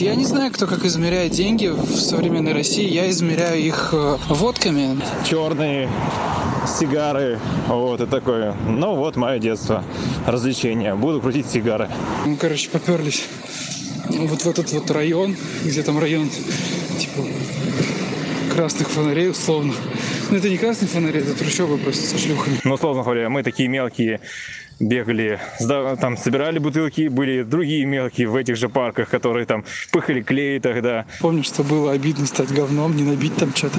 Я не знаю, кто как измеряет деньги в современной России. Я измеряю их э, водками. Черные сигары, вот и такое. Ну вот мое детство, развлечение. Буду крутить сигары. Ну, короче, поперлись вот в этот вот район, где там район, типа, красных фонарей условно. Ну, это не красные фонари, это трущобы просто со шлюхами. Ну, условно говоря, мы такие мелкие бегали, там собирали бутылки, были другие мелкие в этих же парках, которые там пыхали клей тогда. Помню, что было обидно стать говном, не набить там что-то.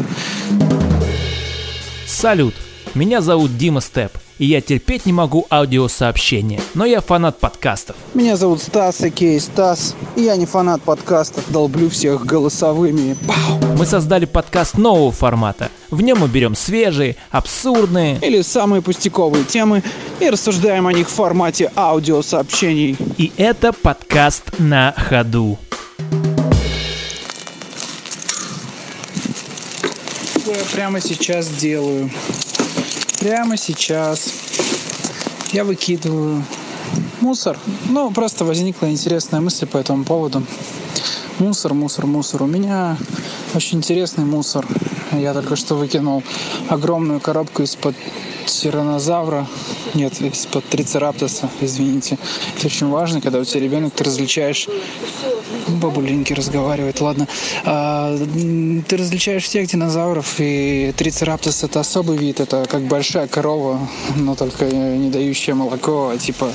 Салют! Меня зовут Дима Степ, и я терпеть не могу аудиосообщения, но я фанат подкастов. Меня зовут Стас, Окей, Стас, и я не фанат подкастов, долблю всех голосовыми. Пау! Мы создали подкаст нового формата. В нем мы берем свежие, абсурдные или самые пустяковые темы и рассуждаем о них в формате аудиосообщений. И это подкаст на ходу. Что я прямо сейчас делаю? Прямо сейчас я выкидываю мусор. Ну, просто возникла интересная мысль по этому поводу. Мусор, мусор, мусор. У меня очень интересный мусор. Я только что выкинул огромную коробку из-под тиранозавра. Нет, из-под трицераптоса, извините. Это очень важно, когда у тебя ребенок, ты различаешь бабуленьки разговаривает, ладно. А, ты различаешь всех динозавров, и трицераптос это особый вид, это как большая корова, но только не дающая молоко, а типа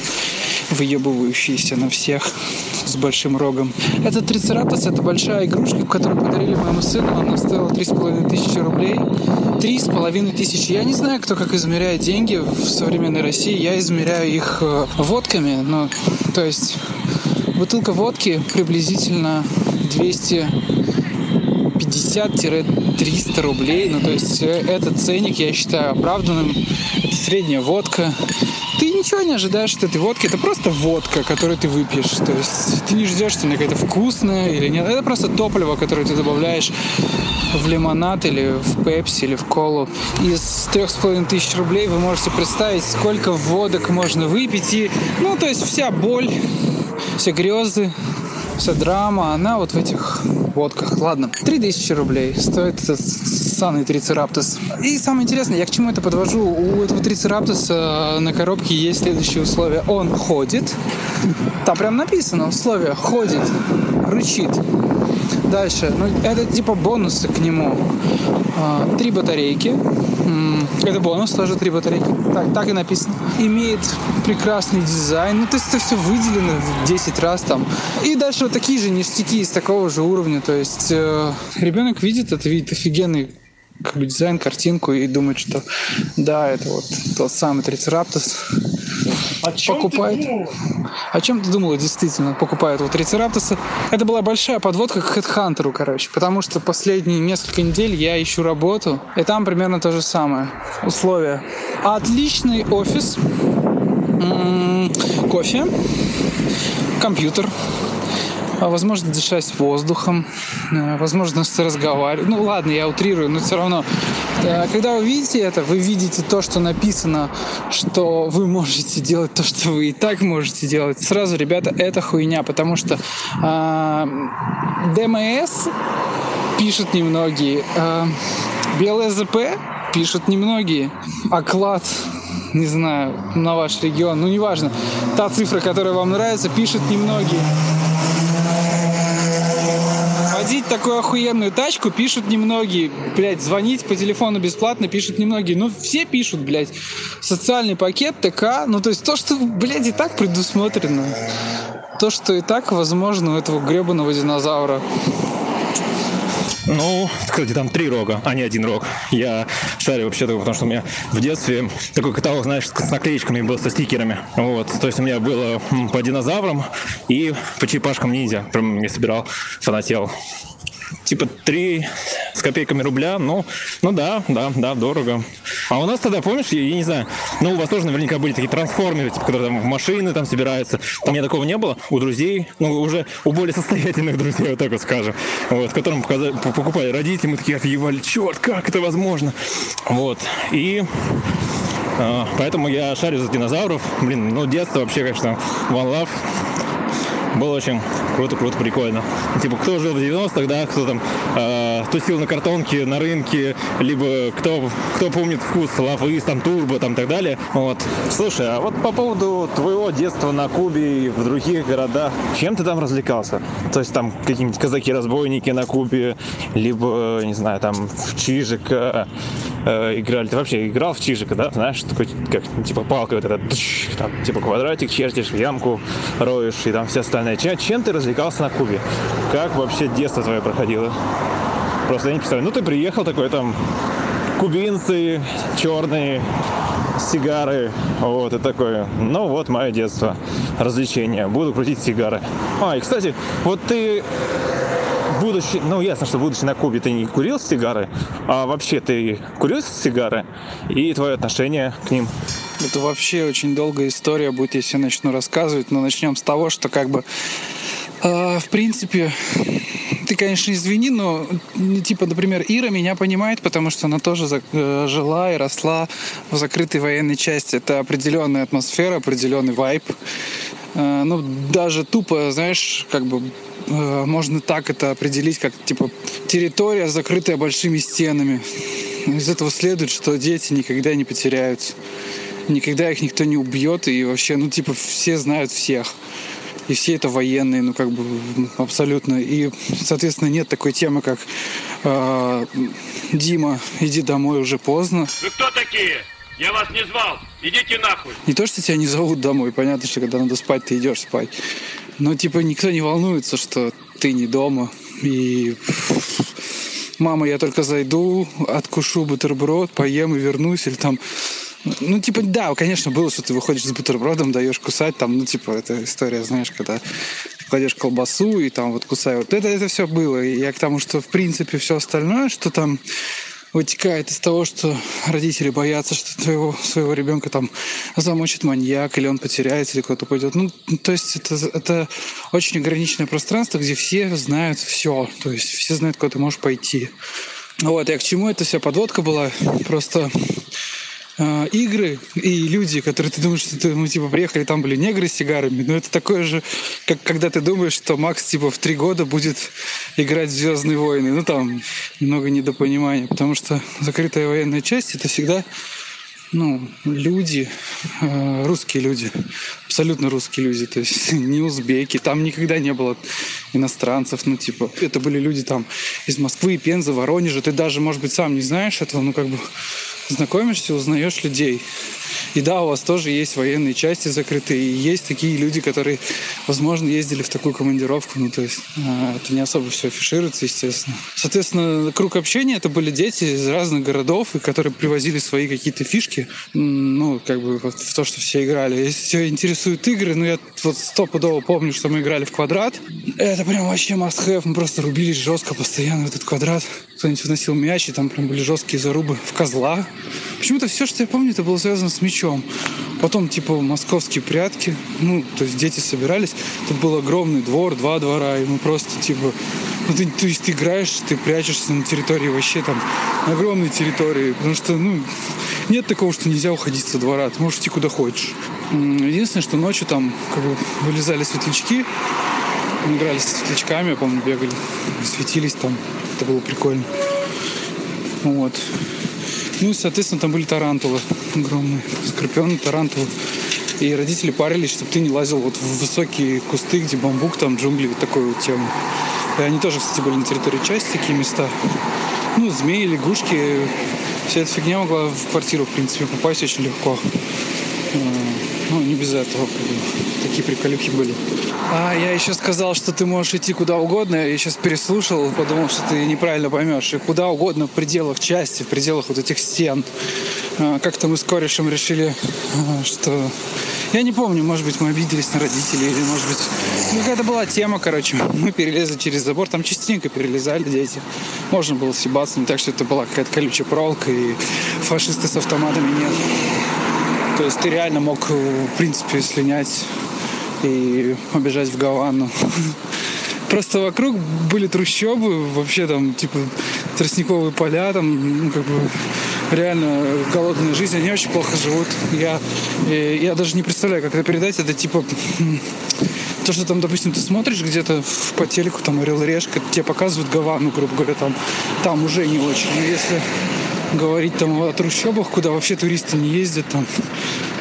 выебывающийся на всех с большим рогом. Этот трицераптос это большая игрушка, которую подарили моему сыну. Она стоила три с половиной тысячи рублей. Три с половиной тысячи. Я не знаю, кто как измеряет деньги в современной России. Я измеряю их э, водками. Ну, то есть Бутылка водки приблизительно 250-300 рублей. Ну, то есть э, этот ценник я считаю оправданным. Это средняя водка. Ничего не ожидаешь от этой водки. Это просто водка, которую ты выпьешь. То есть ты не ждешь, что она какая-то вкусная или нет. Это просто топливо, которое ты добавляешь в лимонад или в пепси или в колу. Из трех с половиной тысяч рублей вы можете представить, сколько водок можно выпить. И, ну, то есть вся боль все грезы, вся драма, она вот в этих водках. Ладно, 3000 рублей стоит этот санный трицераптос. И самое интересное, я к чему это подвожу? У этого трицераптоса на коробке есть следующее условие. Он ходит. Там прям написано условие. Ходит, рычит. Дальше, ну это типа бонусы к нему. А, три батарейки. Это бонус, тоже три батарейки. Так, так и написано. Имеет прекрасный дизайн. Ну, то есть это все выделено в 10 раз там. И дальше вот такие же ништяки из такого же уровня. То есть э, ребенок видит это, видит офигенный как бы дизайн, картинку и думает, что да, это вот тот самый трицераптос. О чем покупает. Ты думал? О чем ты думала, действительно, покупает вот трицераптоса. Это была большая подводка к HeadHunter, короче, потому что последние несколько недель я ищу работу, и там примерно то же самое. Условия. Отличный офис, кофе, компьютер, возможно дышать воздухом, э, возможность разговаривать. Ну ладно, я утрирую, но все равно. Э, когда вы видите это, вы видите то, что написано, что вы можете делать то, что вы и так можете делать. Сразу, ребята, это хуйня, потому что э, ДМС пишут немногие, э, БЛЗП пишут немногие, оклад не знаю, на ваш регион, ну неважно, та цифра, которая вам нравится, пишут немногие водить такую охуенную тачку пишут немногие. Блять, звонить по телефону бесплатно пишут немногие. Ну, все пишут, блядь. Социальный пакет, ТК. Ну, то есть то, что, блядь, и так предусмотрено. То, что и так возможно у этого гребаного динозавра. Ну, кстати, там три рога, а не один рог. Я шарю вообще только потому, что у меня в детстве такой каталог, знаешь, с наклеечками был, со стикерами. Вот, то есть у меня было по динозаврам и по черепашкам ниндзя. Прям я собирал, фанател типа 3 с копейками рубля, ну, ну да, да, да, дорого. А у нас тогда, помнишь, я, я не знаю, ну у вас тоже наверняка были такие трансформеры, типа, которые там в машины там собираются. Там у меня такого не было. У друзей, ну уже у более состоятельных друзей, вот так вот скажем, вот, которым показали, покупали родители, мы такие офигевали, черт, как это возможно? Вот, и а, Поэтому я шарю за динозавров. Блин, ну детство вообще, конечно, one love. Было очень круто, круто, прикольно. Типа, кто жил в 90-х, да, кто там э, тусил на картонке, на рынке, либо кто, кто помнит вкус лавы, там, турбо, там, так далее. Вот. Слушай, а вот по поводу твоего детства на Кубе и в других городах, чем ты там развлекался? То есть там какие-нибудь казаки-разбойники на Кубе, либо, не знаю, там в Чижика э, играли. Ты вообще играл в Чижика, да? Знаешь, такой, как, типа, палка вот эта, там, типа, квадратик чертишь, ямку роешь и там все остальное. Чем, чем ты развлекался на Кубе? Как вообще детство твое проходило? Просто я не представляю. Ну, ты приехал такой там, кубинцы черные, сигары, вот, и такое. Ну, вот мое детство, развлечение. Буду крутить сигары. А, и, кстати, вот ты будучи, ну ясно, что будучи на Кубе ты не курил сигары, а вообще ты курил сигары и твое отношение к ним? Это вообще очень долгая история будет, если я начну рассказывать, но начнем с того, что как бы э, в принципе ты, конечно, извини, но, ну, типа, например, Ира меня понимает, потому что она тоже э, жила и росла в закрытой военной части. Это определенная атмосфера, определенный вайб. Э, ну, даже тупо, знаешь, как бы э, можно так это определить, как, типа, территория, закрытая большими стенами. Из этого следует, что дети никогда не потеряются. Никогда их никто не убьет, и вообще, ну, типа, все знают всех и все это военные, ну как бы абсолютно. И, соответственно, нет такой темы, как э, Дима, иди домой, уже поздно. Вы кто такие? Я вас не звал. Идите нахуй. Не то, что тебя не зовут домой. Понятно, что когда надо спать, ты идешь спать. Но типа никто не волнуется, что ты не дома. И мама, я только зайду, откушу бутерброд, поем и вернусь. Или там ну, типа, да, конечно, было, что ты выходишь с бутербродом, даешь кусать, там, ну, типа, это история, знаешь, когда ты кладешь колбасу и там вот кусай. Вот это, это все было. И я к тому, что, в принципе, все остальное, что там вытекает из того, что родители боятся, что твоего, своего ребенка там замочит маньяк, или он потеряется, или куда-то пойдет. Ну, то есть это, это очень ограниченное пространство, где все знают все. То есть все знают, куда ты можешь пойти. Вот, я к чему это вся подводка была? Просто э, игры и люди, которые ты думаешь, что ты, ну, типа, приехали, там были негры с сигарами. Но это такое же, как когда ты думаешь, что Макс, типа, в три года будет играть в Звездные войны. Ну, там немного недопонимания, потому что закрытая военная часть это всегда ну, люди, э, русские люди, абсолютно русские люди, то есть не узбеки, там никогда не было иностранцев, ну, типа, это были люди там из Москвы, Пензы, Воронежа, ты даже, может быть, сам не знаешь этого, ну, как бы знакомишься, узнаешь людей. И да, у вас тоже есть военные части закрытые, и есть такие люди, которые, возможно, ездили в такую командировку, ну, то есть а, это не особо все афишируется, естественно. Соответственно, круг общения это были дети из разных городов, которые привозили свои какие-то фишки, ну, как бы вот в то, что все играли. Если тебя интересуют игры, ну, я вот стопудово помню, что мы играли в квадрат. Это прям вообще must have, мы просто рубились жестко постоянно в этот квадрат. Кто-нибудь вносил мяч, и там прям были жесткие зарубы в козла. Почему-то все, что я помню, это было связано с мячом. Потом, типа, московские прятки. Ну, то есть дети собирались. Тут был огромный двор, два двора, и мы просто, типа... Ну, ты, то есть ты играешь, ты прячешься на территории вообще там, на огромной территории. Потому что, ну, нет такого, что нельзя уходить со двора. Ты можешь идти куда хочешь. Единственное, что ночью там как бы вылезали светлячки. Мы играли с светлячками, я помню, бегали, светились там. Это было прикольно. Вот. Ну и, соответственно, там были тарантулы огромные, скорпионы, тарантулы. И родители парились, чтобы ты не лазил вот в высокие кусты, где бамбук, там джунгли, вот такой вот тему. И они тоже, кстати, были на территории части, такие места. Ну, змеи, лягушки. Вся эта фигня могла в квартиру, в принципе, попасть очень легко. Не без этого. Такие приколюхи были. А я еще сказал, что ты можешь идти куда угодно. Я сейчас переслушал, подумал, что ты неправильно поймешь. И куда угодно в пределах части, в пределах вот этих стен. А, как-то мы с корешем решили, а, что... Я не помню, может быть, мы обиделись на родителей, или, может быть, ну, какая-то была тема, короче. Мы перелезли через забор, там частенько перелезали дети. Можно было съебаться, не так, что это была какая-то колючая проволока, и фашисты с автоматами нет. То есть ты реально мог, в принципе, слинять и побежать в Гавану. Просто вокруг были трущобы, вообще там, типа, тростниковые поля, там, ну, как бы, реально голодная жизнь, они очень плохо живут. Я, я даже не представляю, как это передать. Это типа То, что там, допустим, ты смотришь где-то по телеку, там Орел и Решка, тебе показывают Гавану, грубо говоря, там, там уже не очень. Но если говорить там о трущобах, куда вообще туристы не ездят, там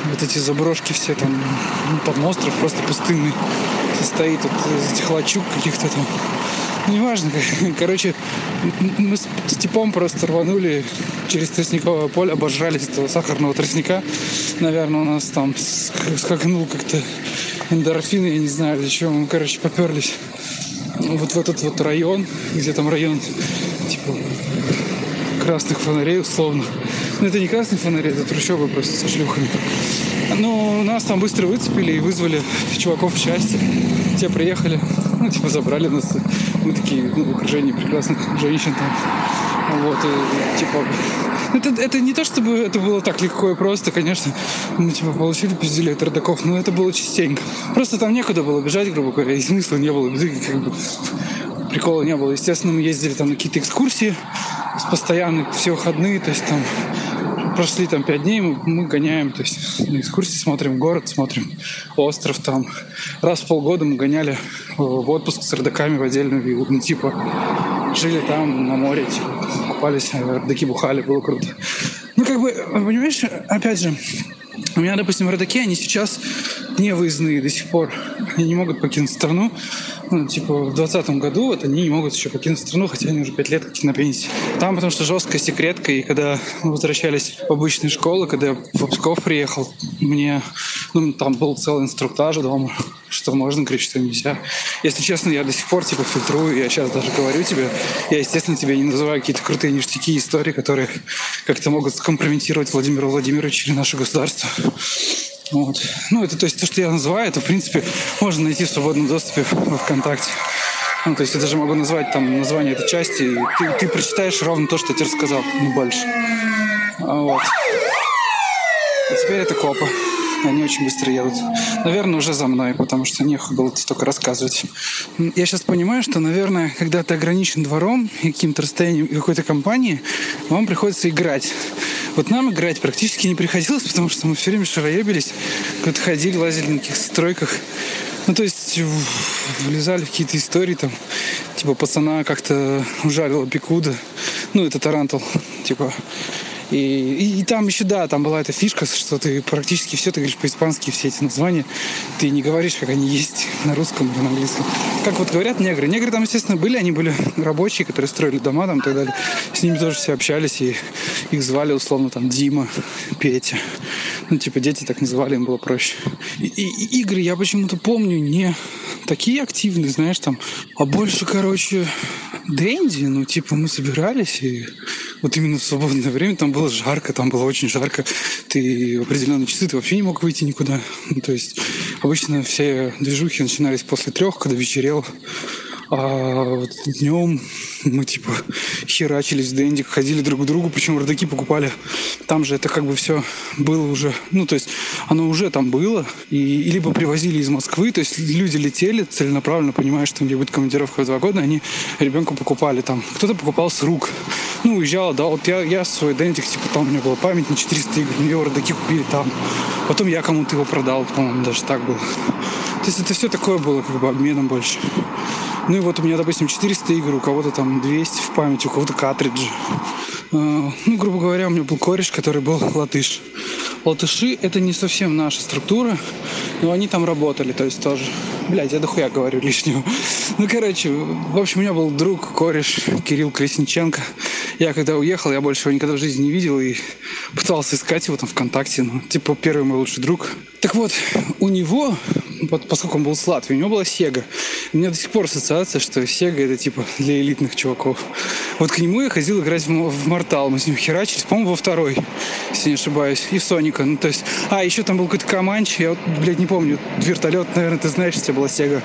вот эти заброшки все там, ну, там остров просто пустынный состоит вот из этих лачуг каких-то там. Ну, неважно. Короче, мы с типом просто рванули через тростниковое поле, обожрались этого сахарного тростника. Наверное, у нас там скакнул как-то эндорфин, я не знаю для чего. Мы, короче, поперлись вот в этот вот район, где там район типа красных фонарей условно. Но это не красные фонари, это трущобы просто со шлюхами. Ну, нас там быстро выцепили и вызвали чуваков в счастье. Те приехали, ну, типа, забрали нас. Мы такие, ну, в окружении прекрасных женщин там. Вот, и, типа, это, это не то, чтобы это было так легко и просто, конечно. Мы, типа, получили пиздюлей от родаков, но это было частенько. Просто там некуда было бежать, грубо говоря, и смысла не было. Как бы, прикола не было. Естественно, мы ездили там на какие-то экскурсии с постоянных все выходные, то есть там прошли там пять дней, мы, мы гоняем, то есть на экскурсии смотрим город, смотрим остров там. Раз в полгода мы гоняли в отпуск с родаками в отдельную виллу. Ну, типа, жили там на море, типа, купались, родаки бухали, было круто. Ну, как бы, понимаешь, опять же, у меня, допустим, родаки, они сейчас не выездные до сих пор. Они не могут покинуть страну ну, типа, в двадцатом году вот они не могут еще покинуть страну, хотя они уже пять лет как на пенсии. Там потому что жесткая секретка, и когда мы возвращались в обычные школы, когда я в Псков приехал, мне, ну, там был целый инструктаж дома, что можно говорить, что нельзя. Если честно, я до сих пор, типа, фильтрую, я сейчас даже говорю тебе, я, естественно, тебе не называю какие-то крутые ништяки, истории, которые как-то могут скомпрометировать Владимира Владимировича или наше государство. Вот. Ну, это то есть то, что я называю, это, в принципе, можно найти в свободном доступе в ВКонтакте. Ну, то есть я даже могу назвать там название этой части, и ты, ты прочитаешь ровно то, что я тебе рассказал, не больше. А вот. А теперь это копы. Они очень быстро едут. Наверное, уже за мной, потому что нехуй было столько рассказывать. Я сейчас понимаю, что, наверное, когда ты ограничен двором и каким-то расстоянием и какой-то компанией, вам приходится играть. Вот нам играть практически не приходилось, потому что мы все время шароебились, куда-то ходили, лазили на каких-то стройках. Ну, то есть влезали в какие-то истории, там, типа пацана как-то ужалила peluda. Ну, это тарантул, типа, и, и, и там еще, да, там была эта фишка, что ты практически все, ты говоришь по-испански все эти названия. Ты не говоришь, как они есть на русском или на английском. Как вот говорят негры. Негры там, естественно, были, они были рабочие, которые строили дома там и так далее. С ними тоже все общались, и их звали условно там Дима, Петя. Ну, типа, дети так называли, им было проще. И, и, игры я почему-то помню не такие активные, знаешь, там, а больше, короче, Дэнди, ну, типа, мы собирались, и вот именно в свободное время там было жарко, там было очень жарко. Ты в определенные часы ты вообще не мог выйти никуда. Ну, то есть обычно все движухи начинались после трех, когда вечерело. А днем мы типа херачились в Дэнди, ходили друг к другу, причем родаки покупали. Там же это как бы все было уже, ну то есть оно уже там было, и, и либо привозили из Москвы, то есть люди летели целенаправленно, понимая, что где будет командировка в два года, они ребенку покупали там. Кто-то покупал с рук. Ну, уезжал, да, вот я, я свой Дэнтик, типа там у меня была память на 400 игр, мне родаки купили там. Потом я кому-то его продал, по-моему, даже так было. То есть это все такое было как бы обменом больше. Ну и вот у меня, допустим, 400 игр, у кого-то там 200 в памяти, у кого-то картриджи. А, ну, грубо говоря, у меня был кореш, который был латыш. Латыши — это не совсем наша структура, но они там работали, то есть тоже. Блядь, я дохуя говорю лишнего. Ну, короче, в общем, у меня был друг, кореш Кирилл Колесниченко. Я когда уехал, я больше его никогда в жизни не видел и пытался искать его там ВКонтакте. Ну, типа, первый мой лучший друг. Так вот, у него поскольку он был с Латвии, у него была Сега. У меня до сих пор ассоциация, что Сега это типа для элитных чуваков. Вот к нему я ходил играть в, Мортал. Мы с ним херачились, по-моему, во второй, если не ошибаюсь. И Соника. Ну, то есть... А, еще там был какой-то Каманч. Я вот, блядь, не помню. Вертолет, наверное, ты знаешь, у тебя была Сега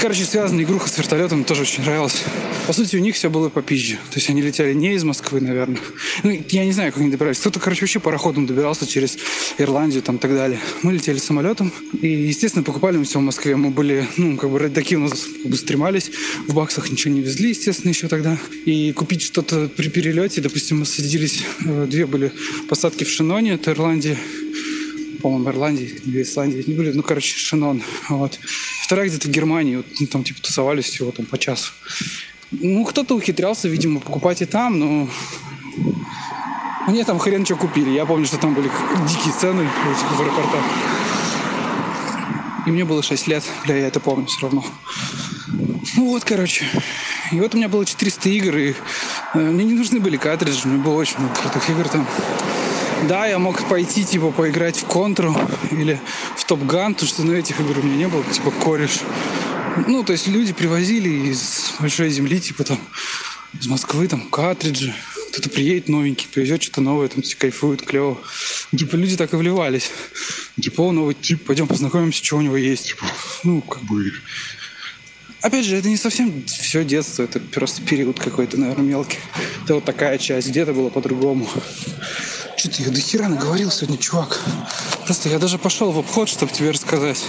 короче, связана игруха с вертолетом, тоже очень нравилась. По сути, у них все было по пизже. То есть они летели не из Москвы, наверное. Ну, я не знаю, как они добирались. Кто-то, короче, вообще пароходом добирался через Ирландию там и так далее. Мы летели самолетом. И, естественно, покупали мы все в Москве. Мы были, ну, как бы, такие у нас как бы стремались. В баксах ничего не везли, естественно, еще тогда. И купить что-то при перелете, допустим, мы садились, э, две были посадки в Шиноне, это Ирландия, по-моему, Ирландии или Исландии, не были, ну, короче, Шинон, вот. Вторая где-то в Германии, вот, ну, там, типа, тусовались всего там по часу. Ну, кто-то ухитрялся, видимо, покупать и там, но мне там хрен что купили. Я помню, что там были дикие цены в аэропортах. И мне было 6 лет, бля, я это помню все равно. Ну вот, короче. И вот у меня было 400 игр, и э, мне не нужны были картриджи, у меня было очень много крутых игр там. Да, я мог пойти, типа, поиграть в контру или в Топ Ган, потому что, ну, этих игр у меня не было, типа, кореш. Ну, то есть люди привозили из большой земли, типа, там, из Москвы, там, картриджи. Кто-то приедет новенький, привезет что-то новое, там, все кайфуют, клево. Типа, люди так и вливались. Типа, о, новый тип, пойдем познакомимся, что у него есть. Типа, ну, как бы... Опять же, это не совсем все детство, это просто период какой-то, наверное, мелкий. Это вот такая часть, где-то было по-другому. Что-то я до хера наговорил сегодня, чувак. Просто я даже пошел в обход, чтобы тебе рассказать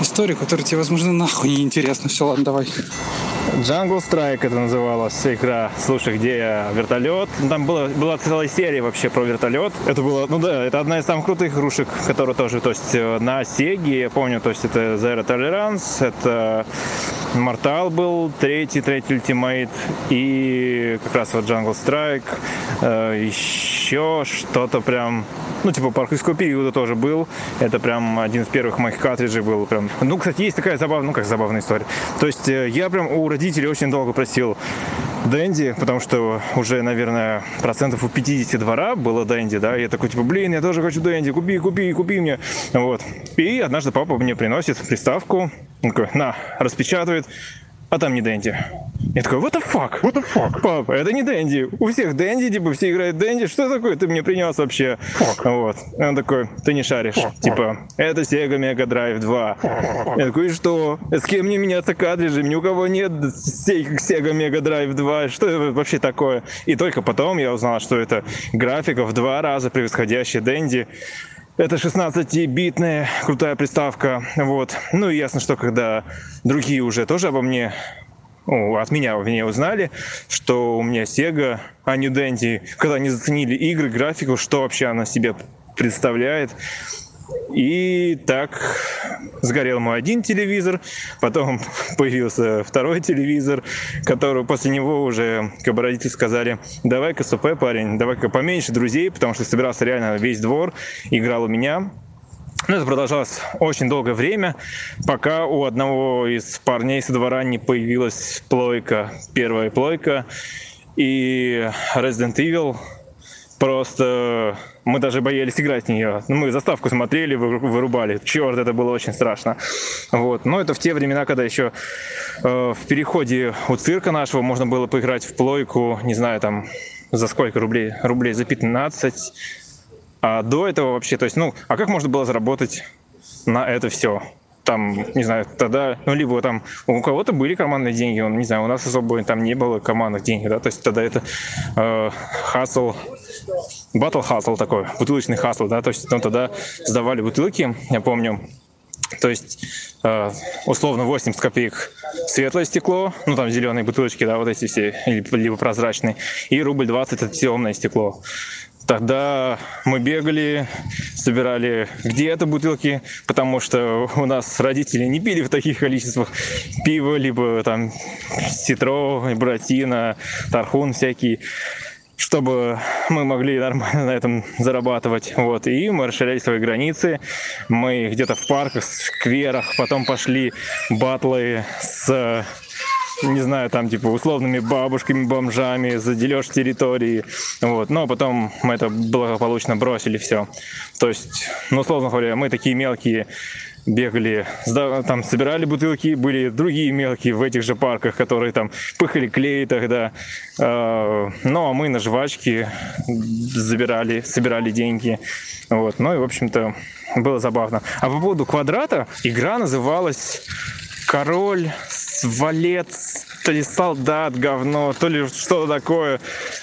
историю, которая тебе, возможно, нахуй не интересна. Все, ладно, давай. Jungle Strike это называлась игра. Слушай, где вертолет. Там была, была целая серия вообще про вертолет. Это было, ну да, это одна из самых крутых игрушек, которая тоже, то есть э, на Сеге, я помню, то есть это Zero Tolerance, это Mortal был, третий, третий Ultimate, и как раз вот Jungle Strike, э, еще что-то прям, ну, типа парковского периода тоже был. Это прям один из первых моих картриджей был. Прям. Ну, кстати, есть такая забавная, ну, как забавная история. То есть э, я прям у родителей очень долго просил Дэнди, потому что уже, наверное, процентов у 50 двора было Дэнди, да, и я такой, типа, блин, я тоже хочу Дэнди, купи, купи, купи мне, вот. И однажды папа мне приносит приставку, он такой, на, распечатывает, а там не Дэнди. Я такой, what the fuck? What the fuck? Папа, это не Дэнди. У всех Дэнди, типа, все играют Дэнди. Что такое ты мне принес вообще? Fuck. Вот. Он такой, ты не шаришь. Fuck. Типа, это Sega Mega Drive 2. Fuck. Я такой, и что? С кем мне меняться картриджами? Ни у кого нет Sega Mega Drive 2. Что это вообще такое? И только потом я узнал, что это графика в два раза превосходящая Дэнди. Это 16-битная крутая приставка. Вот. Ну и ясно, что когда другие уже тоже обо мне от меня меня узнали, что у меня Sega, а не Dendy, когда они заценили игры, графику, что вообще она себе представляет. И так сгорел мой один телевизор, потом появился второй телевизор, который после него уже как бы родители сказали, давай-ка СП, парень, давай-ка поменьше друзей, потому что собирался реально весь двор, играл у меня. Но это продолжалось очень долгое время, пока у одного из парней со двора не появилась плойка, первая плойка, и Resident Evil Просто мы даже боялись играть в нее. Ну, мы заставку смотрели, вырубали. Черт, это было очень страшно. Вот. Но это в те времена, когда еще э, в переходе у цирка нашего можно было поиграть в плойку, не знаю, там, за сколько рублей? Рублей за 15. А до этого вообще, то есть, ну, а как можно было заработать на это все? там, не знаю, тогда, ну, либо там у кого-то были командные деньги, он, не знаю, у нас особо там не было командных денег, да, то есть тогда это э, хасл батл хасл такой, бутылочный хасл, да, то есть там тогда сдавали бутылки, я помню, то есть э, условно 80 копеек светлое стекло, ну там зеленые бутылочки, да, вот эти все, либо прозрачные, и рубль 20 это темное стекло. Тогда мы бегали, собирали где-то бутылки, потому что у нас родители не пили в таких количествах пива, либо там ситро, братина, тархун всякий чтобы мы могли нормально на этом зарабатывать. Вот. И мы расширяли свои границы. Мы где-то в парках, скверах, потом пошли батлы с не знаю, там, типа, условными бабушками, бомжами, за дележ территории, вот, но потом мы это благополучно бросили все. То есть, ну, условно говоря, мы такие мелкие бегали, там собирали бутылки, были другие мелкие в этих же парках, которые там пыхали клей тогда. А, ну, а мы на жвачки забирали, собирали деньги. Вот. Ну и, в общем-то, было забавно. А по поводу квадрата, игра называлась «Король, валец, то ли солдат, говно, то ли что-то такое.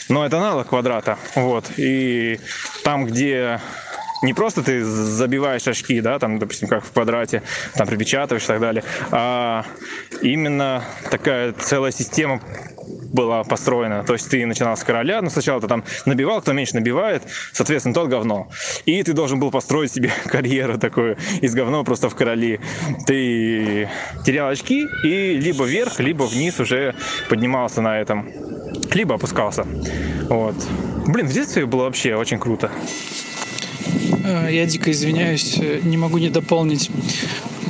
Но это аналог квадрата. Вот. И там, где не просто ты забиваешь очки, да, там, допустим, как в квадрате, там припечатываешь и так далее, а именно такая целая система была построена. То есть ты начинал с короля, но сначала ты там набивал, кто меньше набивает, соответственно, тот говно. И ты должен был построить себе карьеру такую из говно просто в короли. Ты терял очки и либо вверх, либо вниз уже поднимался на этом, либо опускался. Вот. Блин, в детстве было вообще очень круто. Э, Я дико извиняюсь, э, не могу не дополнить.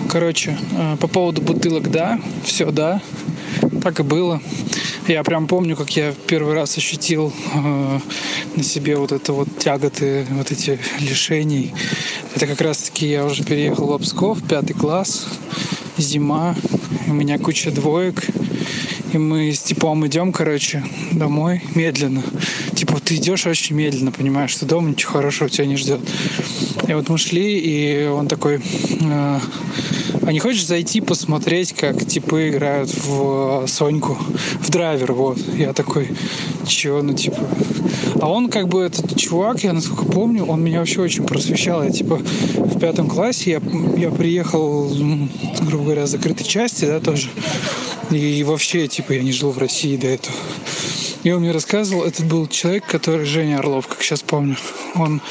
Короче, э, по поводу бутылок, да, все, да, так и было. Я прям помню, как я первый раз ощутил э, на себе вот это вот тяготы, вот эти лишений. Это как раз-таки я уже переехал в Псков, пятый класс, зима, у меня куча двоек. И мы с типом идем, короче, домой медленно. Типа ты идешь очень медленно, понимаешь, что дома ничего хорошего тебя не ждет. И вот мы шли, и он такой, э, а не хочешь зайти посмотреть, как типы играют в э, Соньку, в драйвер, вот. Я такой, чё, ну типа... А он как бы этот чувак, я насколько помню, он меня вообще очень просвещал. Я типа в пятом классе я, я приехал, грубо говоря, закрытой части, да, тоже. И вообще, типа, я не жил в России до этого. И он мне рассказывал, это был человек, который Женя Орлов, как сейчас помню. Он,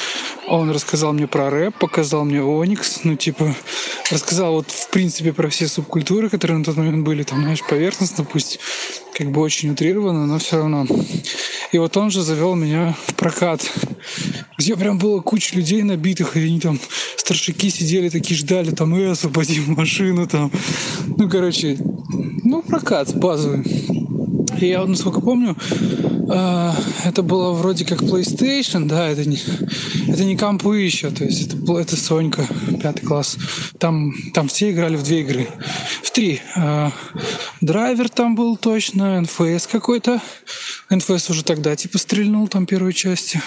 он рассказал мне про рэп, показал мне Оникс, ну, типа, рассказал вот, в принципе, про все субкультуры, которые на тот момент были, там, знаешь, поверхностно, пусть как бы очень утрированно, но все равно. И вот он же завел меня в прокат, где прям было куча людей набитых, и они там, старшики сидели такие, ждали, там, э, освободим машину, там. Ну, короче, ну, прокат базовый. И я, насколько помню, э, это было вроде как PlayStation, да, это не, это не компы еще, то есть это, это Сонька, пятый класс. Там, там все играли в две игры. В три. Э, драйвер там был точно, НФС какой-то. НФС уже тогда типа стрельнул там первой части.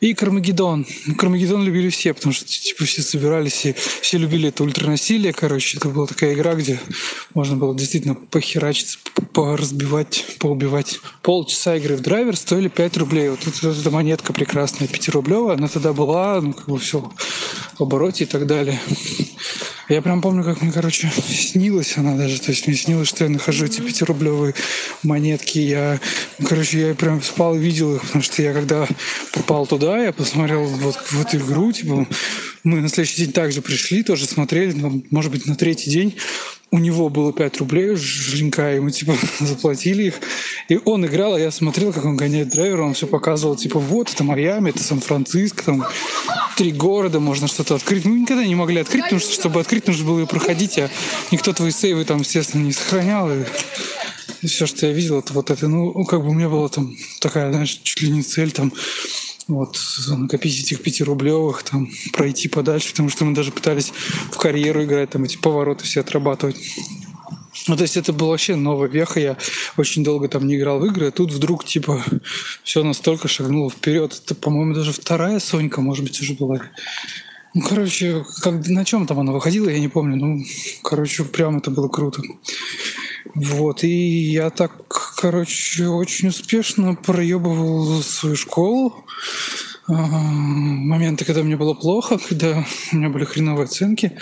И Кармагеддон. Кармагеддон любили все, потому что типа все собирались и все любили это ультранасилие, короче. Это была такая игра, где можно было действительно похерачиться, поразбивать, поубивать. Полчаса игры в драйвер стоили 5 рублей. Вот тут эта монетка прекрасная, 5-рублевая, она тогда была, ну, как бы все в обороте и так далее. Я прям помню, как мне, короче, снилась она даже. То есть мне снилось, что я нахожу эти пятирублевые монетки. Я, короче, я прям спал и видел их, потому что я когда попал туда, я посмотрел вот в эту игру, типа, мы на следующий день также пришли, тоже смотрели, ну, может быть, на третий день у него было 5 рублей у Женька, и мы, типа, заплатили их. И он играл, а я смотрел, как он гоняет драйвера, он все показывал, типа, вот, это Майами, это Сан-Франциско, там, три города, можно что-то открыть. Мы никогда не могли открыть, потому что, чтобы открыть, нужно было ее проходить, а никто твои сейвы там, естественно, не сохранял. И все, что я видел, это вот это, ну, как бы у меня была там такая, знаешь, чуть ли не цель, там, вот, накопить этих пятирублевых, там, пройти подальше, потому что мы даже пытались в карьеру играть, там, эти повороты все отрабатывать. Ну, то есть это была вообще новая веха, я очень долго там не играл в игры, а тут вдруг, типа, все настолько шагнуло вперед. Это, по-моему, даже вторая Сонька, может быть, уже была. Ну, короче, как, на чем там она выходила, я не помню. Ну, короче, прям это было круто. Вот, и я так, короче, очень успешно проебывал свою школу. Моменты, когда мне было плохо, когда у меня были хреновые оценки.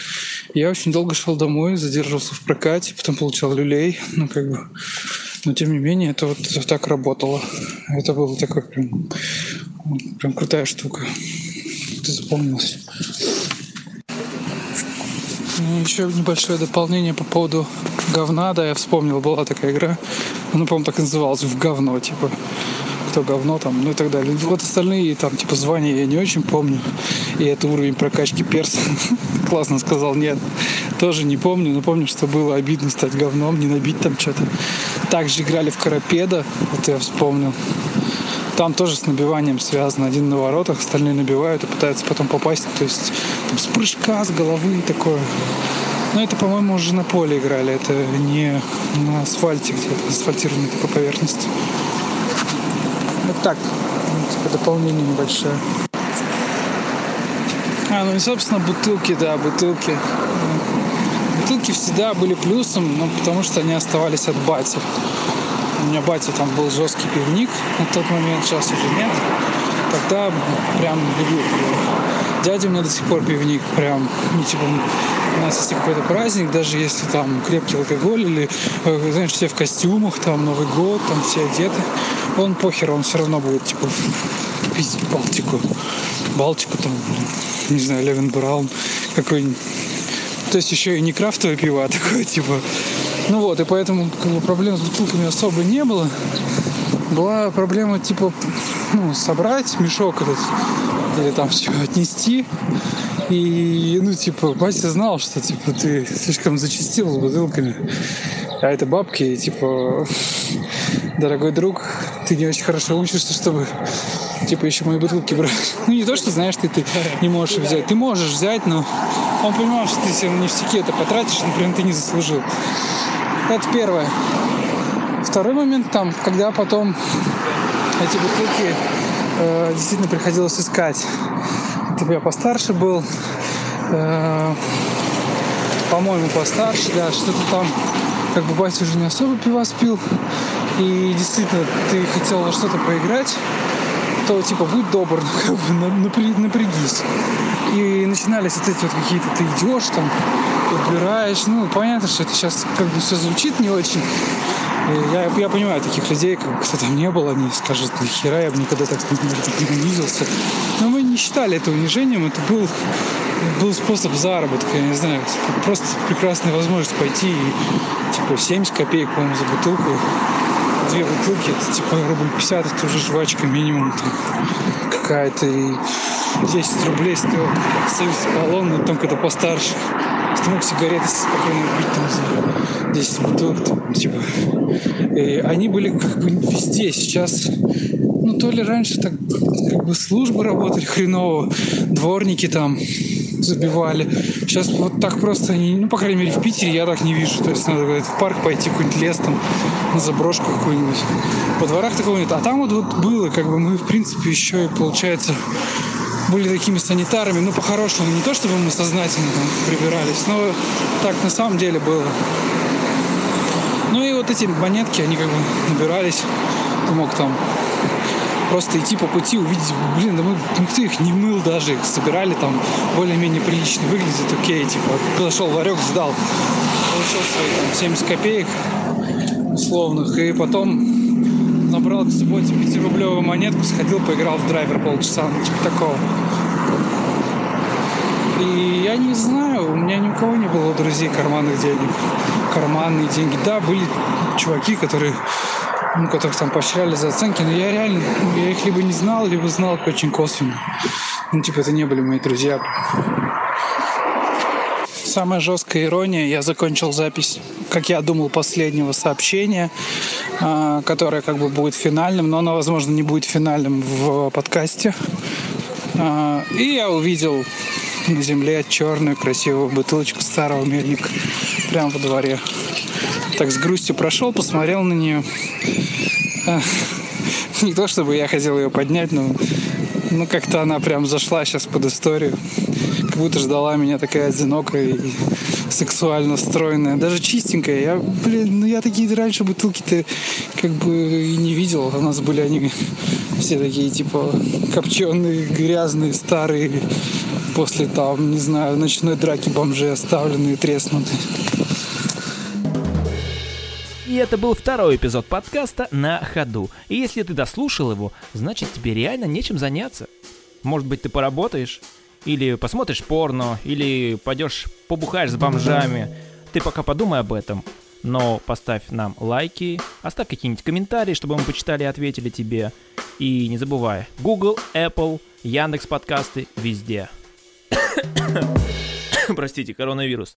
Я очень долго шел домой, задерживался в прокате, потом получал люлей. Ну, как бы... Но, тем не менее, это вот так работало. Это было такой прям, прям крутая штука. Ты запомнилась. Ну, еще небольшое дополнение по поводу говна. Да, я вспомнил, была такая игра. Она, по-моему, так и называлась. В говно, типа. Кто говно там, ну и так далее. Вот остальные там, типа, звания я не очень помню. И это уровень прокачки перса. Классно сказал, нет. Тоже не помню, но помню, что было обидно стать говном, не набить там что-то. Также играли в Карапеда, вот я вспомнил. Там тоже с набиванием связано. Один на воротах, остальные набивают и пытаются потом попасть. То есть там с прыжка, с головы и такое. Но это, по-моему, уже на поле играли. Это не на асфальте где-то, асфальтированной такой поверхности. Так. Ну, типа дополнение небольшое. А, ну и, собственно, бутылки, да, бутылки. Бутылки всегда были плюсом, ну, потому что они оставались от бати. У меня батя там был жесткий пивник на тот момент, сейчас уже нет. Тогда прям любил пиво. Дядя у меня до сих пор пивник, прям, ну, типа, у нас если какой-то праздник, даже если там крепкий алкоголь или, э, знаешь, все в костюмах, там Новый год, там все одеты, он похер, он все равно будет, типа, пить Балтику. Балтику там, не знаю, Левин Браун какой-нибудь. То есть еще и не крафтовое пиво, а такое, типа, ну вот, и поэтому как бы, проблем с бутылками особо не было. Была проблема, типа, ну, собрать мешок этот или там все отнести. И, ну, типа, Вася знал, что, типа, ты слишком зачастил с бутылками. А это бабки, и, типа, дорогой друг, ты не очень хорошо учишься, чтобы, типа, еще мои бутылки брать. Ну, не то, что, знаешь, ты, ты не можешь взять. Ты можешь взять, но он понимал, что ты себе на ништяки это потратишь, например, ты не заслужил. Это первое. Второй момент там, когда потом эти бутылки э, действительно приходилось искать. Типа я постарше был, э, по-моему, постарше, да, что-то там, как бы батя уже не особо пива спил, и действительно ты хотел во что-то поиграть, то типа будь добр, как бы напря- напрягись. И начинались вот эти вот какие-то, ты идешь там, подбираешь, ну, понятно, что это сейчас как бы все звучит не очень, я, я понимаю таких людей, как кто там не был, они скажут, нахера я бы никогда так может, не унизился. Но мы не считали это унижением, это был, был способ заработка, я не знаю, просто прекрасная возможность пойти и типа 70 копеек, по-моему, за бутылку две бутылки, это типа рубль 50, это уже жвачка минимум там какая-то. И 10 рублей стоил союз колонн, но там когда постарше. Ты мог сигареты спокойно купить там за 10 бутылок, там, типа. И они были как бы везде. Сейчас, ну, то ли раньше так как бы службы работали хреново, дворники там забивали. Сейчас вот так просто они, ну, по крайней мере, в Питере я так не вижу. То есть надо говорит, в парк пойти, какой-нибудь лес там, на заброшку какую-нибудь. Во дворах такого нет. А там вот, вот было, как бы мы, в принципе, еще и, получается, были такими санитарами, ну, по-хорошему, не то чтобы мы сознательно там прибирались, но так на самом деле было. Ну и вот эти монетки, они как бы набирались, ты мог там просто идти по пути, увидеть, блин, да мы, никто их не мыл даже, их собирали там более-менее прилично выглядит, окей, типа, подошел ларек, сдал, получил свои там 70 копеек условных, и потом набрал с собой 5-рублевую монетку, сходил, поиграл в драйвер полчаса, ну, типа такого. И я не знаю, у меня ни у кого не было друзей карманных денег. Карманные деньги. Да, были чуваки, которые ну, которых там поощряли за оценки, но я реально, я их либо не знал, либо знал очень косвенно. Ну, типа, это не были мои друзья. Самая жесткая ирония, я закончил запись, как я думал, последнего сообщения, которое как бы будет финальным, но оно, возможно, не будет финальным в подкасте. А, и я увидел на земле черную красивую бутылочку старого мельника прямо во дворе. Так с грустью прошел, посмотрел на нее. А, не то чтобы я хотел ее поднять, но ну, как-то она прям зашла сейчас под историю. Как будто ждала меня такая одинокая и сексуально стройная. Даже чистенькая. Я, блин, ну я такие раньше бутылки-то как бы и не видел. У нас были они все такие, типа, копченые, грязные, старые. После там, не знаю, ночной драки бомжей оставленные, треснутые. И это был второй эпизод подкаста «На ходу». И если ты дослушал его, значит тебе реально нечем заняться. Может быть, ты поработаешь, или посмотришь порно, или пойдешь побухаешь с бомжами. Ты пока подумай об этом. Но поставь нам лайки, оставь какие-нибудь комментарии, чтобы мы почитали и ответили тебе. И не забывай, Google, Apple, Яндекс подкасты везде. Простите, коронавирус.